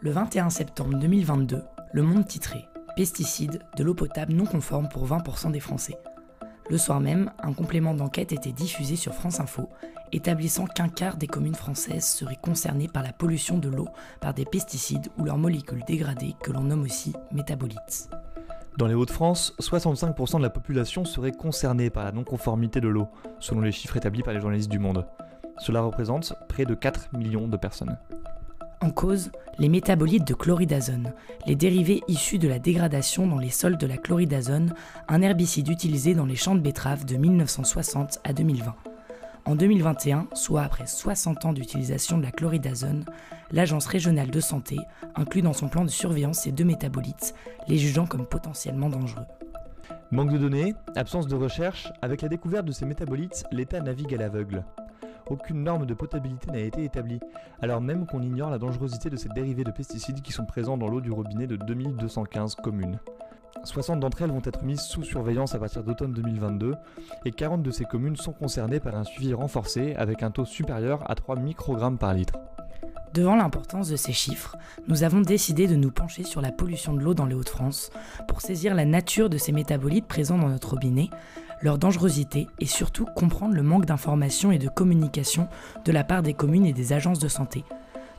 Le 21 septembre 2022, Le Monde titrait Pesticides, de l'eau potable non conforme pour 20% des Français. Le soir même, un complément d'enquête était diffusé sur France Info, établissant qu'un quart des communes françaises seraient concernées par la pollution de l'eau par des pesticides ou leurs molécules dégradées que l'on nomme aussi métabolites. Dans les Hauts-de-France, 65% de la population serait concernée par la non-conformité de l'eau, selon les chiffres établis par les journalistes du Monde. Cela représente près de 4 millions de personnes. En cause, les métabolites de chloridazone, les dérivés issus de la dégradation dans les sols de la chloridazone, un herbicide utilisé dans les champs de betteraves de 1960 à 2020. En 2021, soit après 60 ans d'utilisation de la chloridazone, l'Agence régionale de santé inclut dans son plan de surveillance ces deux métabolites, les jugeant comme potentiellement dangereux. Manque de données, absence de recherche, avec la découverte de ces métabolites, l'État navigue à l'aveugle aucune norme de potabilité n'a été établie, alors même qu'on ignore la dangerosité de ces dérivés de pesticides qui sont présents dans l'eau du robinet de 2215 communes. 60 d'entre elles vont être mises sous surveillance à partir d'automne 2022 et 40 de ces communes sont concernées par un suivi renforcé avec un taux supérieur à 3 microgrammes par litre. Devant l'importance de ces chiffres, nous avons décidé de nous pencher sur la pollution de l'eau dans les Hauts-de-France pour saisir la nature de ces métabolites présents dans notre robinet, leur dangerosité et surtout comprendre le manque d'information et de communication de la part des communes et des agences de santé.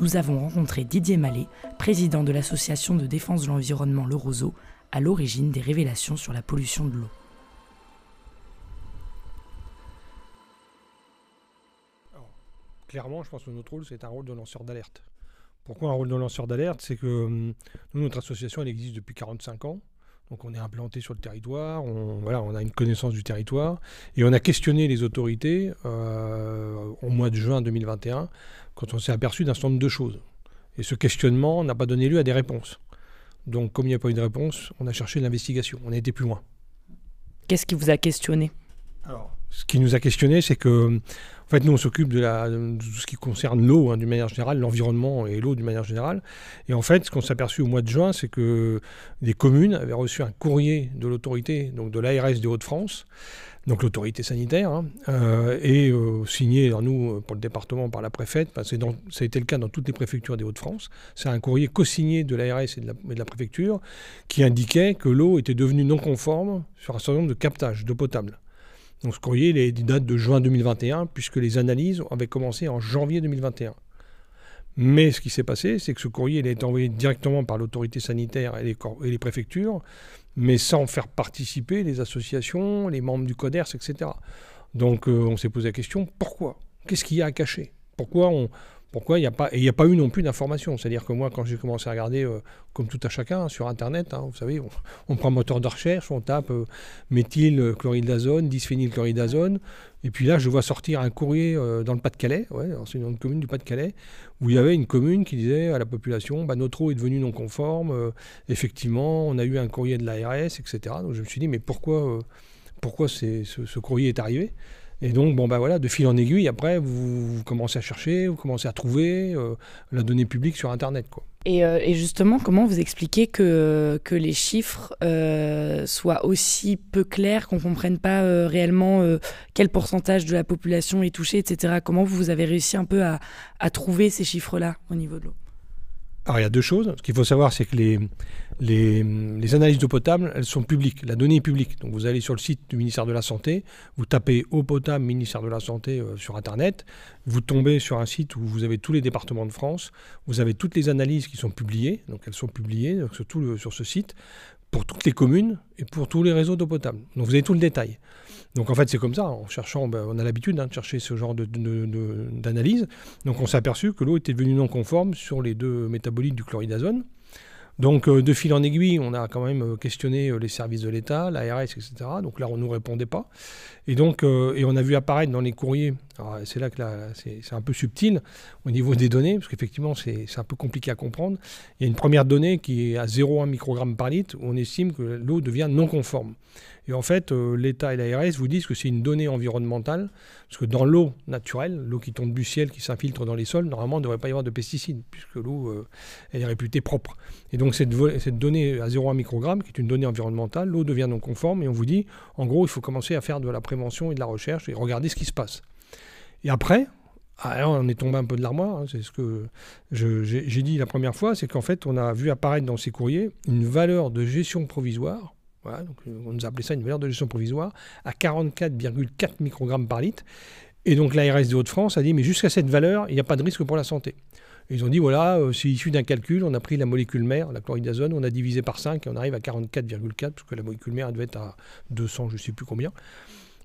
Nous avons rencontré Didier Mallet, président de l'association de défense de l'environnement Le Roseau, à l'origine des révélations sur la pollution de l'eau. Clairement, je pense que notre rôle, c'est un rôle de lanceur d'alerte. Pourquoi un rôle de lanceur d'alerte? C'est que hum, nous, notre association, elle existe depuis 45 ans. Donc on est implanté sur le territoire, on, voilà, on a une connaissance du territoire, et on a questionné les autorités euh, au mois de juin 2021, quand on s'est aperçu d'un certain nombre de choses. Et ce questionnement n'a pas donné lieu à des réponses. Donc comme il n'y a pas eu de réponse, on a cherché l'investigation, on a été plus loin. Qu'est-ce qui vous a questionné? Alors, ce qui nous a questionné, c'est que en fait, nous, on s'occupe de, tout ce qui concerne l'eau, hein, d'une manière générale, l'environnement et l'eau d'une manière générale. Et en fait, ce qu'on s'est aperçu au mois de juin, c'est que des communes avaient reçu un courrier de l'autorité, donc de l'ARS des Hauts-de-France, donc l'autorité sanitaire, hein, euh, et euh, signé, nous, pour le département, par la préfète. ça a été le cas dans toutes les préfectures des Hauts-de-France. C'est un courrier co-signé de l'ARS et, de la préfecture qui indiquait que l'eau était devenue non conforme sur un certain nombre de captages d'eau potable. Donc ce courrier il date de juin 2021, puisque les analyses avaient commencé en janvier 2021. Mais ce qui s'est passé, c'est que ce courrier il a été envoyé directement par l'autorité sanitaire et les, préfectures, mais sans faire participer les associations, les membres du CODERS, etc. Donc euh, on s'est posé la question, pourquoi? Qu'est-ce qu'il y a à cacher? Pourquoi on, pourquoi il n'y a pas il n'y a pas eu non plus d'informations C'est-à-dire que moi, quand j'ai commencé à regarder, euh, comme tout à chacun, sur Internet, hein, vous savez, on, prend un moteur de recherche, on tape euh, méthylchloridazone, dysphénylchloridazone, et puis là, je vois sortir un courrier euh, dans le Pas-de-Calais, ouais, c'est une commune du Pas-de-Calais, où il y avait une commune qui disait à la population, bah, notre eau est devenue non conforme, effectivement, on a eu un courrier de l'ARS, etc. Donc je me suis dit, mais pourquoi, pourquoi ce courrier est arrivé? Et donc, bon, ben voilà, de fil en aiguille, après, vous, commencez à chercher, vous commencez à trouver euh, la donnée publique sur Internet. Quoi. Et, euh, et, justement, comment vous expliquez que, que les chiffres euh, soient aussi peu clairs, qu'on ne comprenne pas réellement quel pourcentage de la population est touché, etc. Comment vous avez réussi un peu à, à trouver ces chiffres-là au niveau de l'eau? Alors il y a deux choses. Ce qu'il faut savoir, c'est que les, analyses d'eau potable, elles sont publiques. La donnée est publique. Donc vous allez sur le site du ministère de la Santé, vous tapez eau potable ministère de la Santé euh, sur Internet, vous tombez sur un site où vous avez tous les départements de France, vous avez toutes les analyses qui sont publiées, donc elles sont publiées sur ce site, pour toutes les communes et pour tous les réseaux d'eau potable. Donc vous avez tout le détail. Donc en fait, c'est comme ça. En cherchant, ben, on a l'habitude hein, de chercher ce genre d'analyse. Donc on s'est aperçu que l'eau était devenue non conforme sur les deux métabolites du chloridazone. Donc euh, de fil en aiguille, on a quand même euh, questionné euh, les services de l'État, l'ARS, etc. Donc là, on ne nous répondait pas. Et donc, et on a vu apparaître dans les courriers, c'est là que c'est un peu subtil au niveau des données, parce qu'effectivement, c'est un peu compliqué à comprendre. Il y a une première donnée qui est à 0,1 microgramme par litre, où on estime que l'eau devient non conforme. Et en fait, euh, l'État et l'ARS vous disent que c'est une donnée environnementale, parce que dans l'eau naturelle, l'eau qui tombe du ciel, qui s'infiltre dans les sols, normalement, il ne devrait pas y avoir de pesticides, puisque l'eau, euh, est réputée propre. Et donc, cette, cette donnée à 0,1 microgramme, qui est une donnée environnementale, l'eau devient non conforme, et on vous dit, en gros, il faut commencer à faire de la prévention et de la recherche, et regarder ce qui se passe. Et après, Ah, on est tombé un peu de l'armoire, hein, c'est ce que j'ai dit la première fois, c'est qu'en fait, on a vu apparaître dans ces courriers une valeur de gestion provisoire, donc on nous a appelé ça une valeur de gestion provisoire, à 44,4 microgrammes par litre. Et donc l'ARS des Hauts-de-France a dit, mais jusqu'à cette valeur, il n'y a pas de risque pour la santé. ils ont dit, voilà, euh, c'est issu d'un calcul, on a pris la molécule mère, la chloridazone, on a divisé par 5 et on arrive à 44,4, parce que la molécule mère devait être à 200, je ne sais plus combien.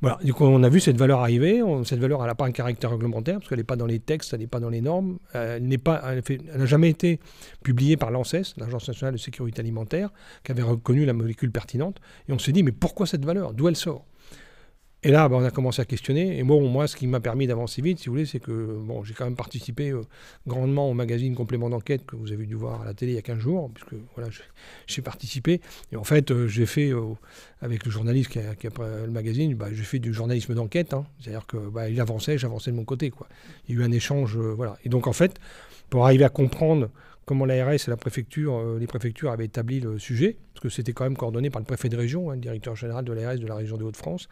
Voilà, du coup, on a vu cette valeur arriver. cette valeur, n'a pas un caractère réglementaire, parce qu'elle n'est pas dans les textes, elle n'est pas dans les normes. Elle n'a jamais été publiée par l'ANSES, l'Agence nationale de sécurité alimentaire, qui avait reconnu la molécule pertinente. Et on s'est dit, mais pourquoi cette valeur? D'où elle sort? Et là, bah, on a commencé à questionner. Et bon, moi, ce qui m'a permis d'avancer vite, si vous voulez, c'est que bon, j'ai quand même participé euh, grandement au magazine Complément d'enquête que vous avez dû voir à la télé il y a 15 jours, puisque voilà, j'ai participé. Et en fait, euh, j'ai fait, euh, avec le journaliste qui a, qui le magazine, bah, j'ai fait du journalisme d'enquête. Hein. C'est-à-dire qu'il bah, avançait, j'avançais de mon côté. Il y a eu un échange. voilà. Et donc, en fait, pour arriver à comprendre comment l'ARS et la préfecture, les préfectures avaient établi le sujet, parce que c'était quand même coordonné par le préfet de région, hein, le directeur général de l'ARS de la région des Hauts-de-France,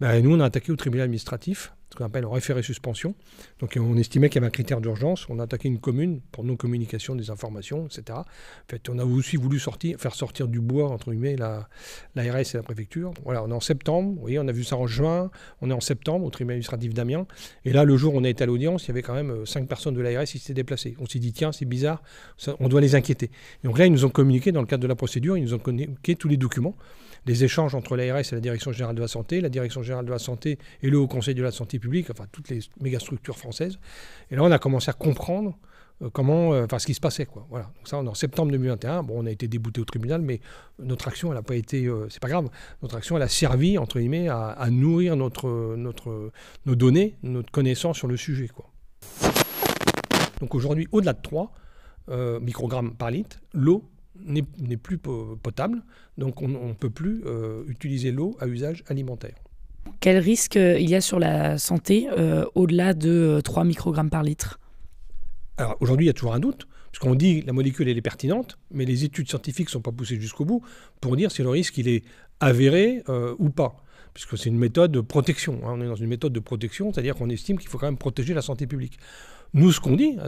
bah, nous, on a attaqué au tribunal administratif, ce qu'on appelle un référé suspension. Donc on estimait qu'il y avait un critère d'urgence. On a attaqué une commune pour non-communication des informations, etc. En fait, on a aussi voulu sortir, faire sortir du bois, entre guillemets, la, l'ARS et la préfecture. Voilà, on est en septembre. Vous voyez, on a vu ça en juin. On est en septembre au tribunal administratif d'Amiens. Et là, le jour où on a été à l'audience, il y avait quand même euh, cinq personnes de l'ARS qui s'étaient déplacées. On s'est dit, tiens, c'est bizarre, on doit les inquiéter. donc là, ils nous ont communiqué, dans le cadre de la procédure, ils nous ont communiqué tous les documents les échanges entre l'ARS et la Direction générale de la santé, la Direction générale de la santé et le Haut Conseil de la santé enfin toutes les méga structures françaises. Et là, on a commencé à comprendre euh, comment, euh, enfin, ce qui se passait, quoi. Voilà. Donc ça, en septembre 2021. Bon, on a été débouté au tribunal, mais notre action, elle n'a pas été, euh, c'est pas grave. Notre action, elle a servi entre guillemets à, nourrir notre, notre, nos données, notre connaissance sur le sujet, quoi. Donc aujourd'hui, au-delà de 3 microgrammes par litre, l'eau n'est plus potable, donc on ne peut plus utiliser l'eau à usage alimentaire. Quel risque euh, il y a sur la santé euh, au-delà de 3 microgrammes par litre? Alors aujourd'hui, il y a toujours un doute, parce qu'on dit la molécule est pertinente, mais les études scientifiques ne sont pas poussées jusqu'au bout pour dire si le risque il est avéré ou pas puisque c'est une méthode de protection. Hein. On est dans une méthode de protection, c'est-à-dire qu'on estime qu'il faut quand même protéger la santé publique. Nous, ce qu'on dit,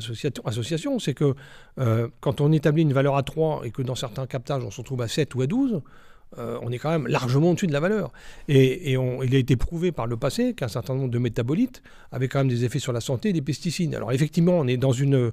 association, c'est que euh, quand on établit une valeur à 3 et que dans certains captages, on se retrouve à 7 ou à 12, euh, on est quand même largement au-dessus de la valeur. Et, il a été prouvé par le passé qu'un certain nombre de métabolites avaient quand même des effets sur la santé et des pesticides. Alors effectivement, on est dans une,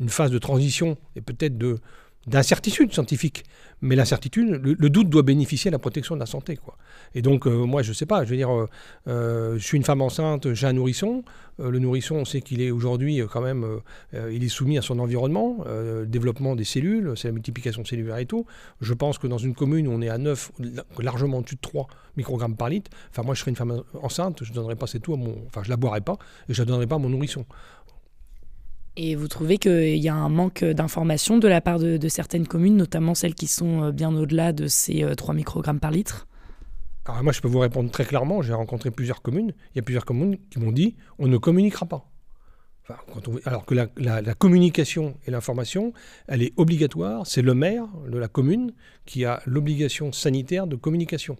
une phase de transition et peut-être de, d'incertitude scientifique. Mais l'incertitude, le, doute doit bénéficier à la protection de la santé. Quoi. Et donc, euh, moi, je ne sais pas, je veux dire, euh, euh, je suis une femme enceinte, j'ai un nourrisson. le nourrisson, on sait qu'il est aujourd'hui quand même, il est soumis à son environnement, le développement des cellules, c'est la multiplication cellulaire et tout. Je pense que dans une commune où on est à 9, largement au-dessus de 3 microgrammes par litre, enfin, moi, je serais une femme enceinte, je ne donnerais pas cette eau à mon. Enfin, je la boirais pas et je la donnerais pas à mon nourrisson. Et vous trouvez qu'il y a un manque d'informations de la part de, certaines communes, notamment celles qui sont euh, bien au-delà de ces 3 euh, microgrammes par litre? Alors moi, je peux vous répondre très clairement. J'ai rencontré plusieurs communes. Il y a plusieurs communes qui m'ont dit on ne communiquera pas. alors que la, communication et l'information, elle est obligatoire. C'est le maire de la commune qui a l'obligation sanitaire de communication.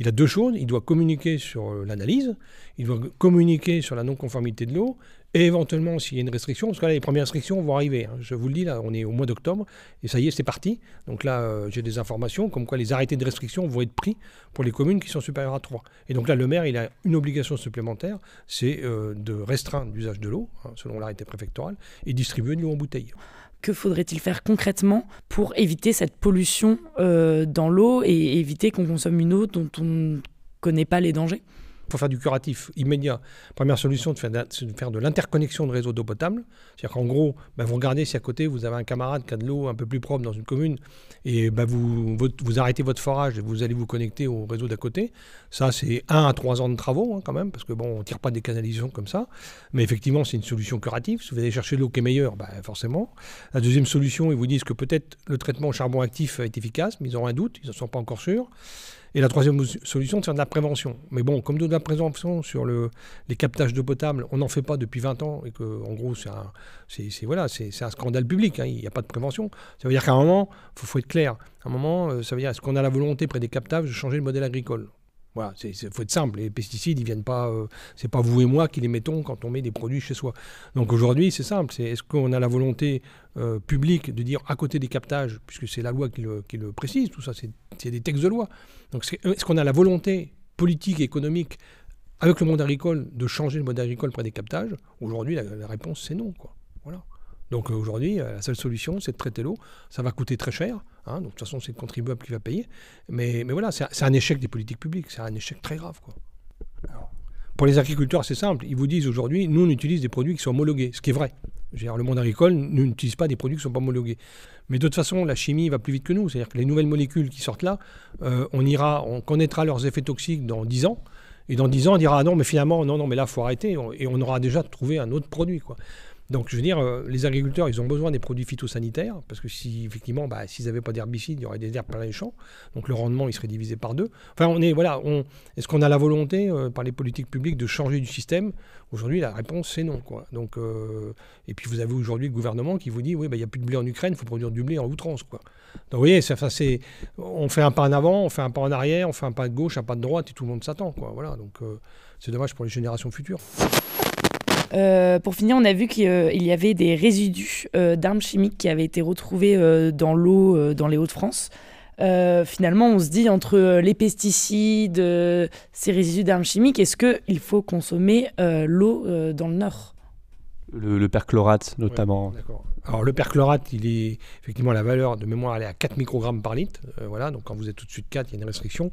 Il a deux choses. Il doit communiquer sur euh, l'analyse, il doit communiquer sur la non-conformité de l'eau et éventuellement, s'il y a une restriction, parce que là, les premières restrictions vont arriver. Hein. Je vous le dis, là, on est au mois d'octobre, et ça y est, c'est parti. Donc là, euh, j'ai des informations comme quoi les arrêtés de restriction vont être pris pour les communes qui sont supérieures à 3. Et donc là, le maire, il a une obligation supplémentaire, c'est euh, de restreindre l'usage de l'eau, hein, selon l'arrêté préfectoral, et distribuer de l'eau en bouteille. Que faudrait-il faire concrètement pour éviter cette pollution euh, dans l'eau et éviter qu'on consomme une eau dont on ne connaît pas les dangers? Faut faire du curatif immédiat. Première solution, c'est de faire de l'interconnexion de réseaux d'eau potable. C'est-à-dire qu'en gros, ben, vous regardez si à côté, vous avez un camarade qui a de l'eau un peu plus propre dans une commune, et ben, vous, arrêtez votre forage et vous allez vous connecter au réseau d'à côté. Ça, c'est un à trois ans de travaux hein, quand même, parce que on ne tire pas des canalisations comme ça. Mais effectivement, c'est une solution curative. Si vous allez chercher l'eau qui est meilleure, ben, forcément. La deuxième solution, ils vous disent que peut-être le traitement au charbon actif est efficace, mais ils ont un doute, ils n'en sont pas encore sûrs. Et la troisième solution, c'est de la prévention. Mais bon, comme de la prévention sur le, les captages d'eau potable, on n'en fait pas depuis 20 ans et que, en gros, c'est un, voilà, un scandale public. Hein, il n'y a pas de prévention. Ça veut dire qu'à un moment, il faut, être clair. À un moment, euh, ça veut dire est-ce qu'on a la volonté près des captages de changer le modèle agricole? Voilà, il faut être simple. Les pesticides, ils viennent pas. Euh, c'est pas vous et moi qui les mettons quand on met des produits chez soi. Donc aujourd'hui, c'est simple. C'est est-ce qu'on a la volonté euh, publique de dire à côté des captages, puisque c'est la loi qui le, précise, tout ça, c'est des textes de loi. Donc est-ce qu'on a la volonté politique et économique avec le monde agricole de changer le mode agricole près des captages? Aujourd'hui, la, la, réponse c'est non. Quoi. Voilà. Donc euh, aujourd'hui, la seule solution, c'est de traiter l'eau. Ça va coûter très cher. Hein, donc de toute façon, c'est le contribuable qui va payer. Mais, mais voilà, c'est un échec des politiques publiques. C'est un échec très grave. Quoi. pour les agriculteurs, c'est simple. Ils vous disent aujourd'hui, nous, on utilise des produits qui sont homologués, ce qui est vrai. Le monde agricole n'utilise pas des produits qui ne sont pas homologués. Mais de toute façon, la chimie va plus vite que nous. C'est-à-dire que les nouvelles molécules qui sortent là, euh, on connaîtra leurs effets toxiques dans 10 ans. Et dans 10 ans, on dira ah non, mais finalement, non, non, mais là, il faut arrêter. Et on aura déjà trouvé un autre produit. Quoi. Donc, je veux dire, euh, les agriculteurs, ils ont besoin des produits phytosanitaires, parce que si, effectivement, bah, s'ils n'avaient pas d'herbicides, il y aurait des herbes plein les champs. Donc, le rendement, il serait divisé par deux. Enfin, on est, voilà, est-ce qu'on a la volonté, euh, par les politiques publiques, de changer du système? Aujourd'hui, la réponse, c'est non. Quoi. Donc, euh, et puis, vous avez aujourd'hui le gouvernement qui vous dit, oui, bah, il n'y a plus de blé en Ukraine, il faut produire du blé en outrance. Quoi. Donc, vous voyez, ça, c'est, on fait un pas en avant, on fait un pas en arrière, on fait un pas de gauche, un pas de droite, et tout le monde s'attend. Quoi. Voilà, donc, c'est dommage pour les générations futures. Euh, pour finir, on a vu qu'il y avait des résidus euh, d'armes chimiques qui avaient été retrouvés euh, dans l'eau dans les Hauts-de-France. finalement, on se dit entre les pesticides, ces résidus d'armes chimiques, est-ce qu'il faut consommer l'eau dans le Nord? Le, perchlorate notamment. Alors le perchlorate, il est effectivement la valeur de mémoire, elle est à 4 microgrammes par litre. voilà, donc quand vous êtes au-dessus de 4, il y a une restriction.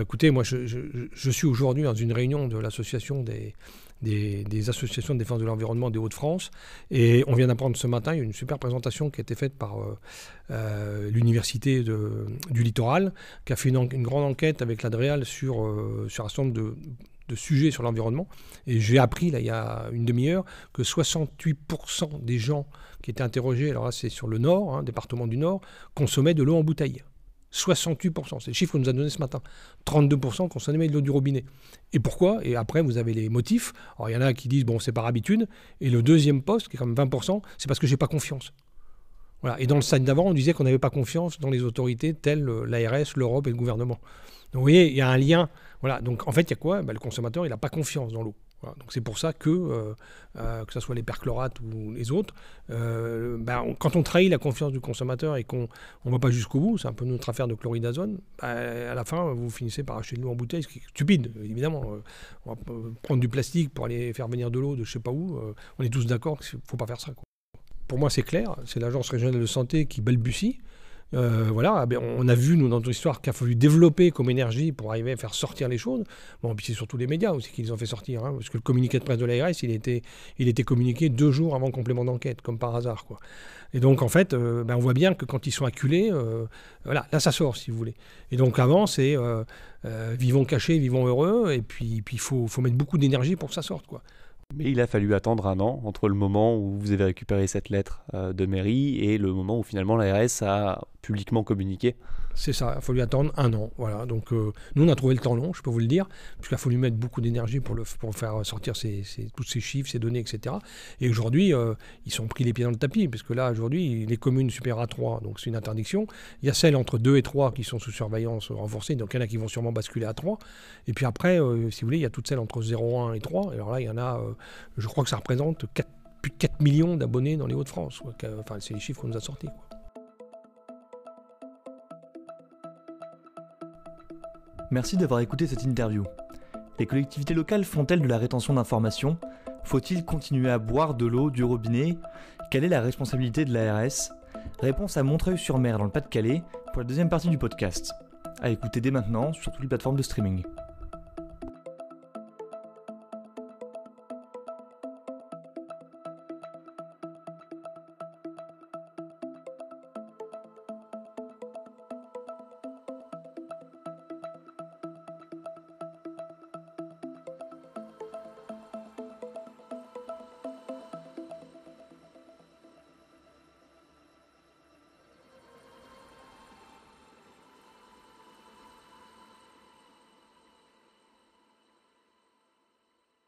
écoutez, moi je, je suis aujourd'hui dans une réunion de l'association des, des, associations de défense de l'environnement des Hauts-de-France. Et on vient d'apprendre ce matin, il y a une super présentation qui a été faite par euh, euh, l'Université du Littoral, qui a fait une, grande enquête avec l'Adréal sur, euh, sur un certain nombre de, sujets sur l'environnement. Et j'ai appris, là, il y a une demi-heure, que 68% des gens qui étaient interrogés, alors là c'est sur le Nord, hein, département du Nord, consommaient de l'eau en bouteille. 68%, c'est le chiffre qu'on nous a donné ce matin. 32% consommaient de l'eau du robinet. Et pourquoi? Et après, vous avez les motifs. Alors, il y en a qui disent, bon, c'est par habitude. Et le deuxième poste, qui est quand même 20%, c'est parce que j'ai pas confiance. Voilà. Et dans le stade d'avant, on disait qu'on n'avait pas confiance dans les autorités telles euh, l'ARS, l'Europe et le gouvernement. Donc, vous voyez, il y a un lien. Voilà. Donc, en fait, il y a quoi? Ben, Le consommateur, il n'a pas confiance dans l'eau. Donc c'est pour ça que, euh, euh, que ce soit les perchlorates ou les autres, euh, ben, quand on trahit la confiance du consommateur et qu'on ne va pas jusqu'au bout, c'est un peu notre affaire de chloridazone, ben, à la fin vous finissez par acheter de l'eau en bouteille, ce qui est stupide évidemment. on va prendre du plastique pour aller faire venir de l'eau de je sais pas où, on est tous d'accord qu'il ne faut pas faire ça. Pour moi c'est clair, c'est l'agence régionale de santé qui balbutie. Euh, voilà, ah ben, on a vu, nous, dans notre histoire, qu'il a fallu développer comme énergie pour arriver à faire sortir les choses. Bon, puis c'est surtout les médias aussi qui les ont fait sortir, hein, parce que le communiqué de presse de l'ARS, il était, il était communiqué deux jours avant le complément d'enquête, comme par hasard. Quoi. Et donc, en fait, euh, ben, on voit bien que quand ils sont acculés, euh, voilà, là, ça sort, si vous voulez. Et donc, avant, c'est vivons cachés, vivons heureux, et puis il faut, faut mettre beaucoup d'énergie pour que ça sorte. Quoi. Mais il a fallu attendre un an entre le moment où vous avez récupéré cette lettre euh, de mairie et le moment où finalement l'ARS a publiquement communiqué. C'est ça, il a fallu attendre un an. Voilà. Donc euh, nous, on a trouvé le temps long, je peux vous le dire, puisqu'il a fallu mettre beaucoup d'énergie pour, faire sortir tous ces chiffres, ces données, etc. Et aujourd'hui, euh, ils sont pris les pieds dans le tapis, puisque là, aujourd'hui, les communes supérieures à 3, donc c'est une interdiction. Il y a celles entre 2 et 3 qui sont sous surveillance renforcée, donc il y en a qui vont sûrement basculer à 3. Et puis après, si vous voulez, il y a toutes celles entre 0, 1 et 3. Alors là, il y en a, je crois que ça représente plus de 4 millions d'abonnés dans les Hauts-de-France. C'est les chiffres qu'on nous a sortis. Merci d'avoir écouté cette interview. Les collectivités locales font-elles de la rétention d'informations? Faut-il continuer à boire de l'eau du robinet? Quelle est la responsabilité de l'ARS Réponse à Montreuil-sur-Mer dans le Pas-de-Calais pour la deuxième partie du podcast. À écouter dès maintenant sur toutes les plateformes de streaming.